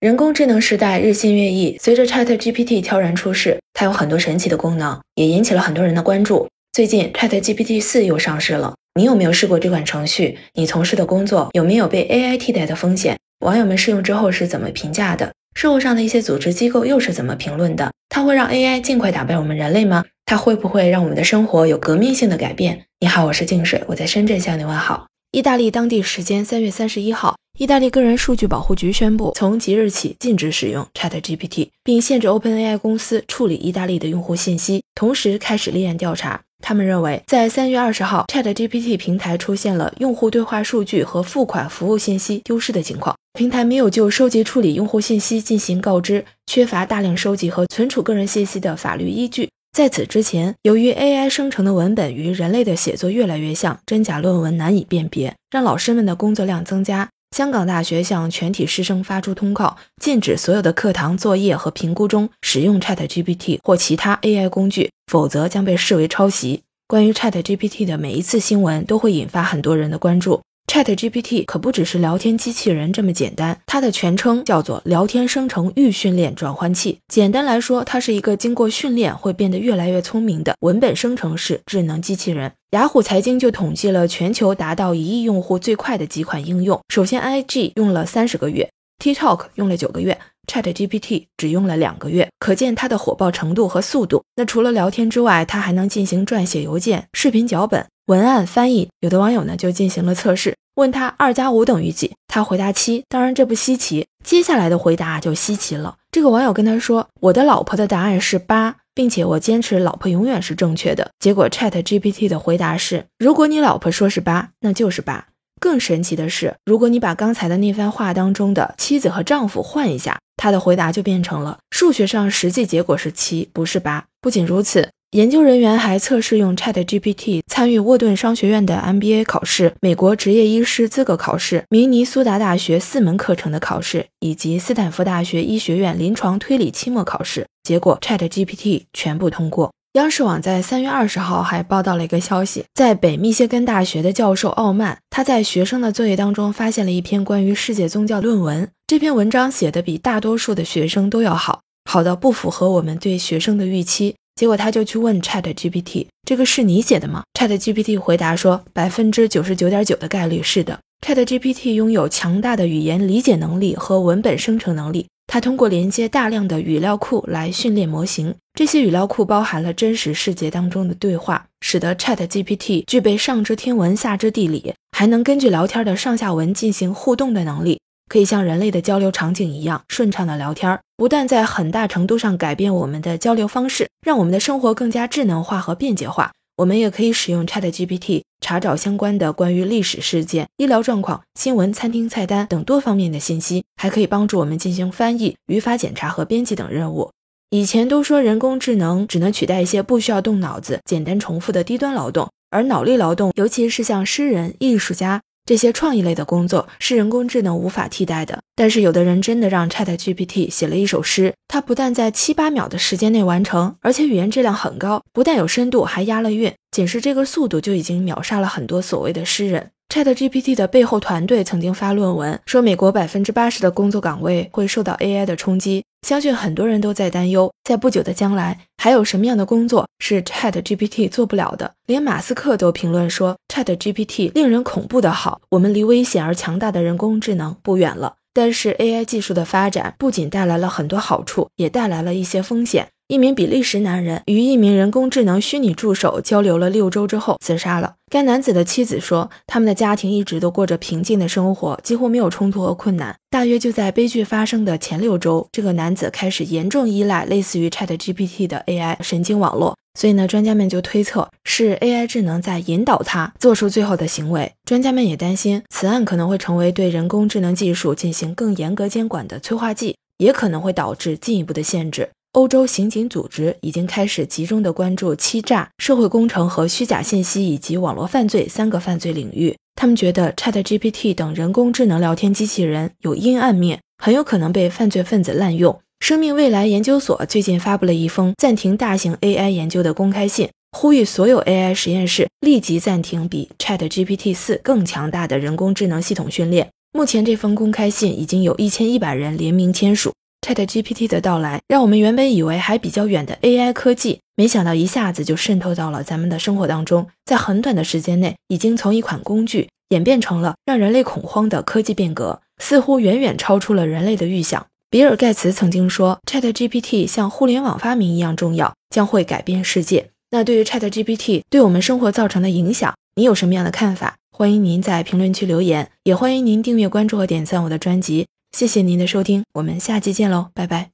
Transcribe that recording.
人工智能时代日新月异，随着 ChatGPT 悄然出世，它有很多神奇的功能，也引起了很多人的关注。最近 ChatGPT 四又上市了，你有没有试过这款程序？你从事的工作有没有被 AI 替代的风险？网友们试用之后是怎么评价的？社会上的一些组织机构又是怎么评论的？它会让 AI 尽快打败我们人类吗？它会不会让我们的生活有革命性的改变？你好，我是静水，我在深圳向你问好。意大利当地时间三月三十一号。意大利个人数据保护局宣布，从即日起禁止使用 ChatGPT，并限制 OpenAI 公司处理意大利的用户信息，同时开始立案调查。他们认为，在三月二十号，ChatGPT 平台出现了用户对话数据和付款服务信息丢失的情况，平台没有就收集处理用户信息进行告知，缺乏大量收集和存储个人信息的法律依据。在此之前，由于 AI 生成的文本与人类的写作越来越像，真假论文难以辨别，让老师们的工作量增加。香港大学向全体师生发出通告，禁止所有的课堂作业和评估中使用 ChatGPT 或其他 AI 工具，否则将被视为抄袭。关于 ChatGPT 的每一次新闻都会引发很多人的关注。ChatGPT 可不只是聊天机器人这么简单，它的全称叫做聊天生成预训练转换器。简单来说，它是一个经过训练会变得越来越聪明的文本生成式智能机器人。雅虎财经就统计了全球达到一亿用户最快的几款应用。首先，IG 用了三十个月，TikTok 用了九个月，ChatGPT 只用了两个月，可见它的火爆程度和速度。那除了聊天之外，它还能进行撰写邮件、视频脚本。文案翻译，有的网友呢就进行了测试，问他二加五等于几，他回答七，当然这不稀奇。接下来的回答就稀奇了，这个网友跟他说，我的老婆的答案是八，并且我坚持老婆永远是正确的。结果 Chat GPT 的回答是，如果你老婆说是八，那就是八。更神奇的是，如果你把刚才的那番话当中的妻子和丈夫换一下，他的回答就变成了数学上实际结果是七，不是八。不仅如此。研究人员还测试用 ChatGPT 参与沃顿商学院的 MBA 考试、美国职业医师资格考试、明尼苏达大学四门课程的考试，以及斯坦福大学医学院临床推理期末考试。结果 ChatGPT 全部通过。央视网在三月二十号还报道了一个消息，在北密歇根大学的教授奥曼，他在学生的作业当中发现了一篇关于世界宗教论文。这篇文章写的比大多数的学生都要好，好到不符合我们对学生的预期。结果他就去问 Chat GPT：“ 这个是你写的吗？”Chat GPT 回答说：“百分之九十九点九的概率是的。”Chat GPT 拥有强大的语言理解能力和文本生成能力。它通过连接大量的语料库来训练模型，这些语料库包含了真实世界当中的对话，使得 Chat GPT 具备上知天文下知地理，还能根据聊天的上下文进行互动的能力。可以像人类的交流场景一样顺畅的聊天，不但在很大程度上改变我们的交流方式，让我们的生活更加智能化和便捷化。我们也可以使用 ChatGPT 查找相关的关于历史事件、医疗状况、新闻、餐厅菜单等多方面的信息，还可以帮助我们进行翻译、语法检查和编辑等任务。以前都说人工智能只能取代一些不需要动脑子、简单重复的低端劳动，而脑力劳动，尤其是像诗人、艺术家。这些创意类的工作是人工智能无法替代的，但是有的人真的让 ChatGPT 写了一首诗，它不但在七八秒的时间内完成，而且语言质量很高，不但有深度，还押了韵。仅是这个速度就已经秒杀了很多所谓的诗人。ChatGPT 的背后团队曾经发论文说，美国百分之八十的工作岗位会受到 AI 的冲击。相信很多人都在担忧，在不久的将来，还有什么样的工作是 ChatGPT 做不了的？连马斯克都评论说，ChatGPT 令人恐怖的好，我们离危险而强大的人工智能不远了。但是 AI 技术的发展不仅带来了很多好处，也带来了一些风险。一名比利时男人与一名人工智能虚拟助手交流了六周之后自杀了。该男子的妻子说，他们的家庭一直都过着平静的生活，几乎没有冲突和困难。大约就在悲剧发生的前六周，这个男子开始严重依赖类似于 ChatGPT 的 AI 神经网络。所以呢，专家们就推测是 AI 智能在引导他做出最后的行为。专家们也担心，此案可能会成为对人工智能技术进行更严格监管的催化剂，也可能会导致进一步的限制。欧洲刑警组织已经开始集中的关注欺诈、社会工程和虚假信息以及网络犯罪三个犯罪领域。他们觉得 ChatGPT 等人工智能聊天机器人有阴暗面，很有可能被犯罪分子滥用。生命未来研究所最近发布了一封暂停大型 AI 研究的公开信，呼吁所有 AI 实验室立即暂停比 ChatGPT 四更强大的人工智能系统训练。目前这封公开信已经有一千一百人联名签署。ChatGPT 的到来，让我们原本以为还比较远的 AI 科技，没想到一下子就渗透到了咱们的生活当中，在很短的时间内，已经从一款工具演变成了让人类恐慌的科技变革，似乎远远超出了人类的预想。比尔·盖茨曾经说，ChatGPT 像互联网发明一样重要，将会改变世界。那对于 ChatGPT 对我们生活造成的影响，你有什么样的看法？欢迎您在评论区留言，也欢迎您订阅、关注和点赞我的专辑。谢谢您的收听，我们下期见喽，拜拜。